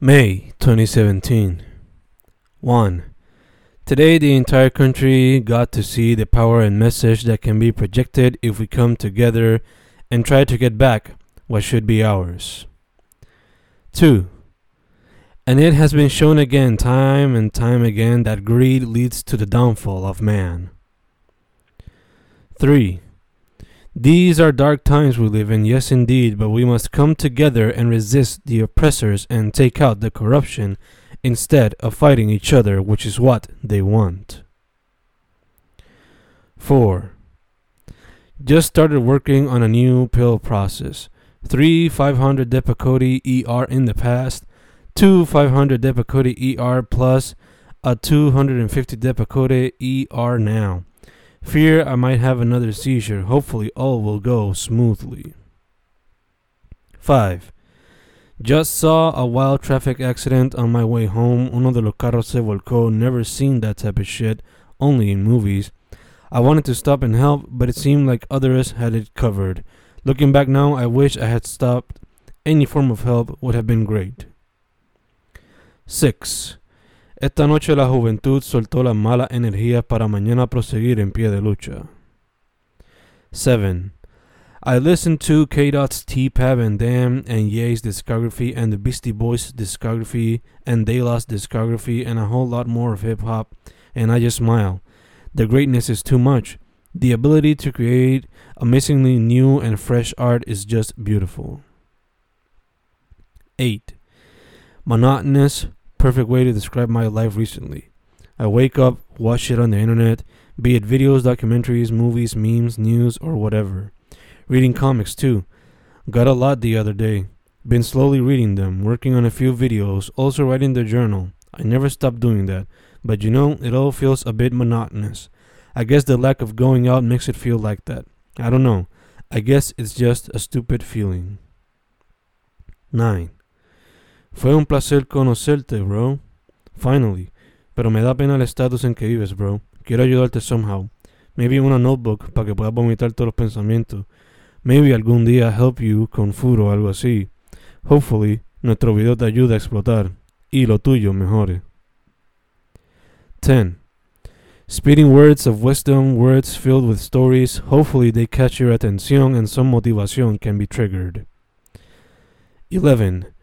May 2017. 1. Today, the entire country got to see the power and message that can be projected if we come together and try to get back what should be ours. 2. And it has been shown again, time and time again, that greed leads to the downfall of man. 3. These are dark times we live in, yes indeed, but we must come together and resist the oppressors and take out the corruption instead of fighting each other, which is what they want. 4. Just started working on a new pill process. 3 500 Depakote ER in the past, 2 500 Depakote ER plus a 250 Depakote ER now. Fear I might have another seizure. Hopefully, all will go smoothly. 5. Just saw a wild traffic accident on my way home. Uno de los carros se volcó. Never seen that type of shit, only in movies. I wanted to stop and help, but it seemed like others had it covered. Looking back now, I wish I had stopped. Any form of help would have been great. 6. Esta noche la juventud soltó las malas energías para mañana proseguir en pie de lucha. 7. I listened to K Dot's T Pab and Damn and Ye's discography and the Beastie Boys discography and De La's discography and a whole lot more of hip hop, and I just smile. The greatness is too much. The ability to create amazingly new and fresh art is just beautiful. 8. Monotonous, perfect way to describe my life recently. I wake up, watch shit on the internet, be it videos, documentaries, movies, memes, news, or whatever. Reading comics too. Got a lot the other day. Been slowly reading them, working on a few videos, also writing the journal. I never stopped doing that, but you know, it all feels a bit monotonous. I guess the lack of going out makes it feel like that. I don't know. I guess it's just a stupid feeling. 9. Fue un placer conocerte, bro. Finally. Pero me da pena el estatus en que vives, bro. Quiero ayudarte somehow. Maybe una notebook para que puedas vomitar todos los pensamientos. Maybe algún día help you con food o algo así. Hopefully, nuestro video te ayuda a explotar. Y lo tuyo mejore. 10. Speeding words of wisdom, words filled with stories. Hopefully, they catch your attention and some motivation can be triggered. 11.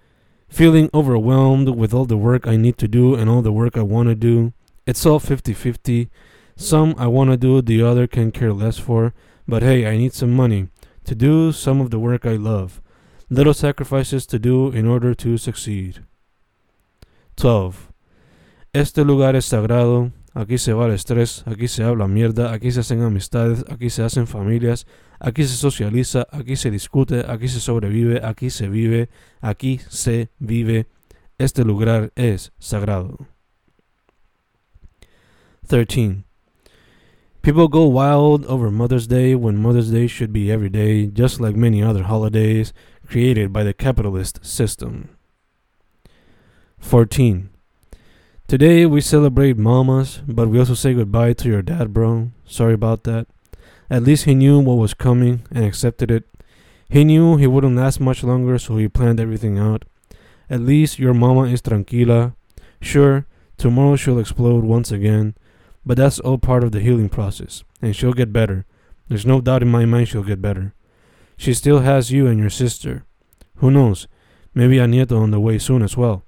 Feeling overwhelmed with all the work I need to do and all the work I want to do. It's all 50 50. Some I want to do, the other can care less for. But hey, I need some money to do some of the work I love. Little sacrifices to do in order to succeed. 12. Este lugar es sagrado. Aquí se va el estrés, aquí se habla mierda, aquí se hacen amistades, aquí se hacen familias, aquí se socializa, aquí se discute, aquí se sobrevive, aquí se vive, aquí se vive. Este lugar es sagrado. 13. People go wild over Mother's Day when Mother's Day should be every day, just like many other holidays created by the capitalist system. 14. Today we celebrate mamas, but we also say goodbye to your dad, bro. Sorry about that. At least he knew what was coming and accepted it. He knew he wouldn't last much longer, so he planned everything out. At least your mama is tranquila. Sure, tomorrow she'll explode once again, but that's all part of the healing process, and she'll get better. There's no doubt in my mind she'll get better. She still has you and your sister. Who knows? Maybe a nieto on the way soon as well.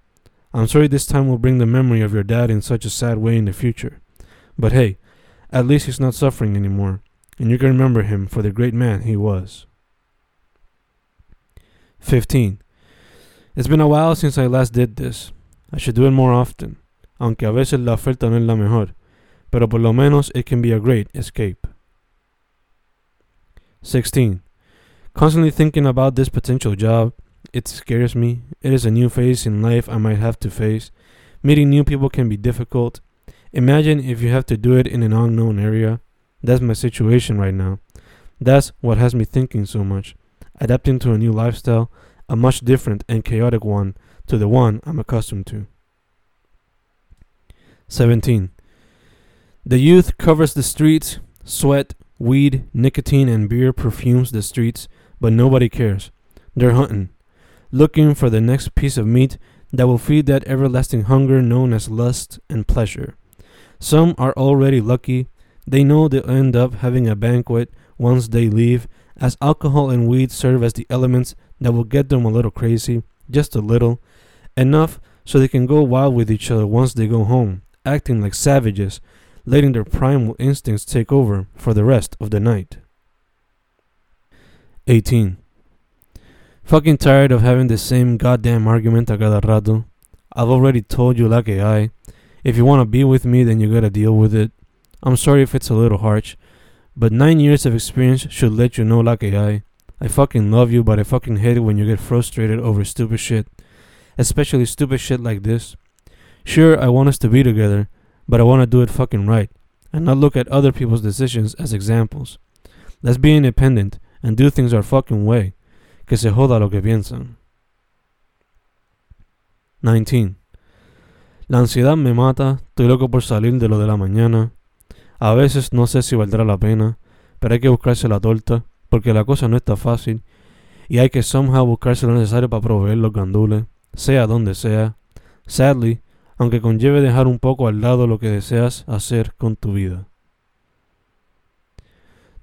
I'm sorry this time will bring the memory of your dad in such a sad way in the future. But hey, at least he's not suffering anymore, and you can remember him for the great man he was. 15. It's been a while since I last did this. I should do it more often, aunque a veces la oferta no es la mejor, pero por lo menos it can be a great escape. 16. Constantly thinking about this potential job, it scares me. It is a new phase in life I might have to face. Meeting new people can be difficult. Imagine if you have to do it in an unknown area. That's my situation right now. That's what has me thinking so much. Adapting to a new lifestyle, a much different and chaotic one to the one I'm accustomed to. 17. The youth covers the streets, sweat, weed, nicotine, and beer perfumes the streets, but nobody cares. They're hunting, looking for the next piece of meat that will feed that everlasting hunger known as lust and pleasure. Some are already lucky. They know they'll end up having a banquet once they leave, as alcohol and weed serve as the elements that will get them a little crazy, just a little, enough so they can go wild with each other once they go home, acting like savages, letting their primal instincts take over for the rest of the night. 18. Fucking tired of having the same goddamn argument a cada rato. I've already told you que hay. If you want to be with me, then you gotta deal with it. I'm sorry if it's a little harsh, but nine years of experience should let you know que hay. I fucking love you, but I fucking hate it when you get frustrated over stupid shit. Especially stupid shit like this. Sure, I want us to be together, but I want to do it fucking right, and not look at other people's decisions as examples. Let's be independent and do things our fucking way. Que se joda lo que piensan. 19. La ansiedad me mata, estoy loco por salir de lo de la mañana. A veces no sé si valdrá la pena, pero hay que buscarse la torta, porque la cosa no está fácil, y hay que somehow buscarse lo necesario para proveer los gandules, sea donde sea. Sadly, aunque conlleve dejar un poco al lado lo que deseas hacer con tu vida.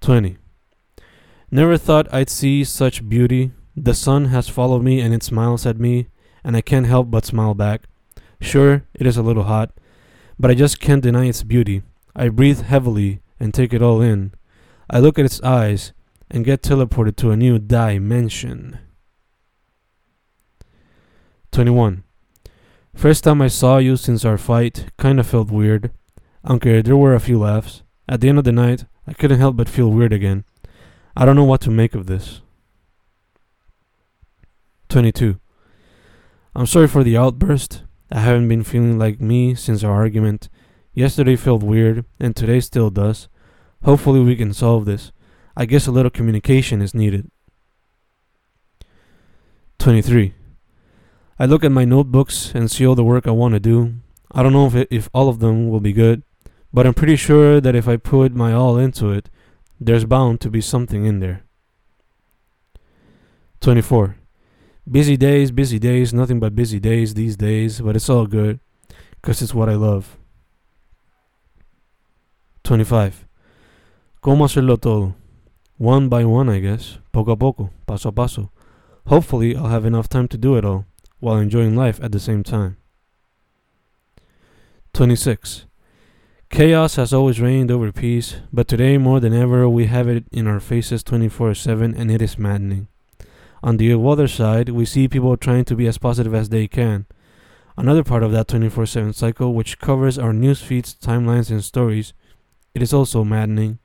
20. Never thought I'd see such beauty. The sun has followed me and it smiles at me, and I can't help but smile back. Sure, it is a little hot, but I just can't deny its beauty. I breathe heavily and take it all in. I look at its eyes and get teleported to a new dimension. 21. First time I saw you since our fight, kinda felt weird. Aunque there were a few laughs. At the end of the night, I couldn't help but feel weird again. I don't know what to make of this. 22. I'm sorry for the outburst. I haven't been feeling like me since our argument. Yesterday felt weird, and today still does. Hopefully, we can solve this. I guess a little communication is needed. 23. I look at my notebooks and see all the work I want to do. I don't know if, it, if all of them will be good, but I'm pretty sure that if I put my all into it, there's bound to be something in there. 24. Busy days, busy days, nothing but busy days these days, but it's all good, because it's what I love. 25. ¿Cómo hacerlo todo? One by one, I guess. Poco a poco, paso a paso. Hopefully, I'll have enough time to do it all, while enjoying life at the same time. 26. Chaos has always reigned over peace, but today more than ever we have it in our faces 24 7 and it is maddening. On the other side, we see people trying to be as positive as they can. Another part of that 24 7 cycle, which covers our news feeds, timelines, and stories, it is also maddening.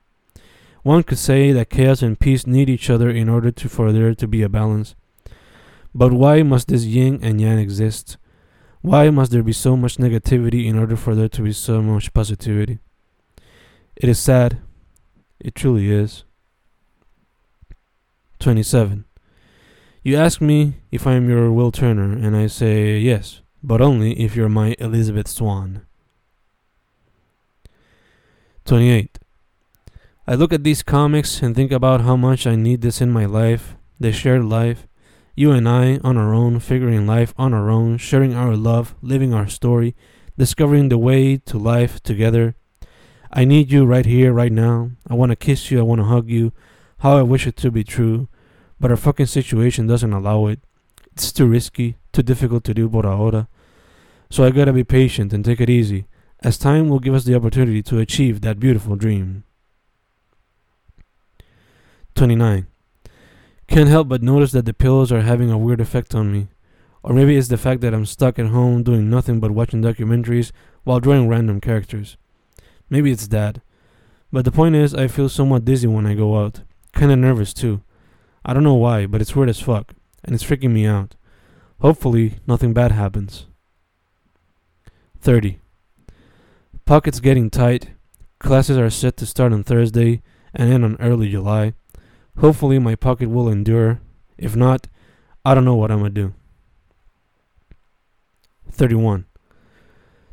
One could say that chaos and peace need each other in order to, for there to be a balance. But why must this yin and yang exist? Why must there be so much negativity in order for there to be so much positivity? It is sad. It truly is. 27. You ask me if I am your Will Turner, and I say yes, but only if you're my Elizabeth Swann. 28. I look at these comics and think about how much I need this in my life, the shared life, you and I, on our own, figuring life on our own, sharing our love, living our story, discovering the way to life together. I need you right here, right now. I want to kiss you. I want to hug you. How I wish it to be true. But our fucking situation doesn't allow it. It's too risky, too difficult to do por ahora. So I gotta be patient and take it easy, as time will give us the opportunity to achieve that beautiful dream. 29. Can't help but notice that the pillows are having a weird effect on me. Or maybe it's the fact that I'm stuck at home doing nothing but watching documentaries while drawing random characters. Maybe it's that. But the point is, I feel somewhat dizzy when I go out. Kinda nervous too. I don't know why, but it's weird as fuck, and it's freaking me out. Hopefully, nothing bad happens. 30. Pockets getting tight. Classes are set to start on Thursday and end on early July. Hopefully, my pocket will endure. If not, I don't know what I'm gonna do. 31.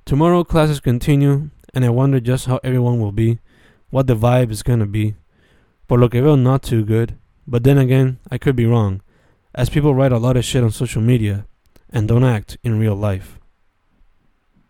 Tomorrow, classes continue, and I wonder just how everyone will be, what the vibe is gonna be. Por lo que veo, not too good, but then again, I could be wrong, as people write a lot of shit on social media, and don't act in real life.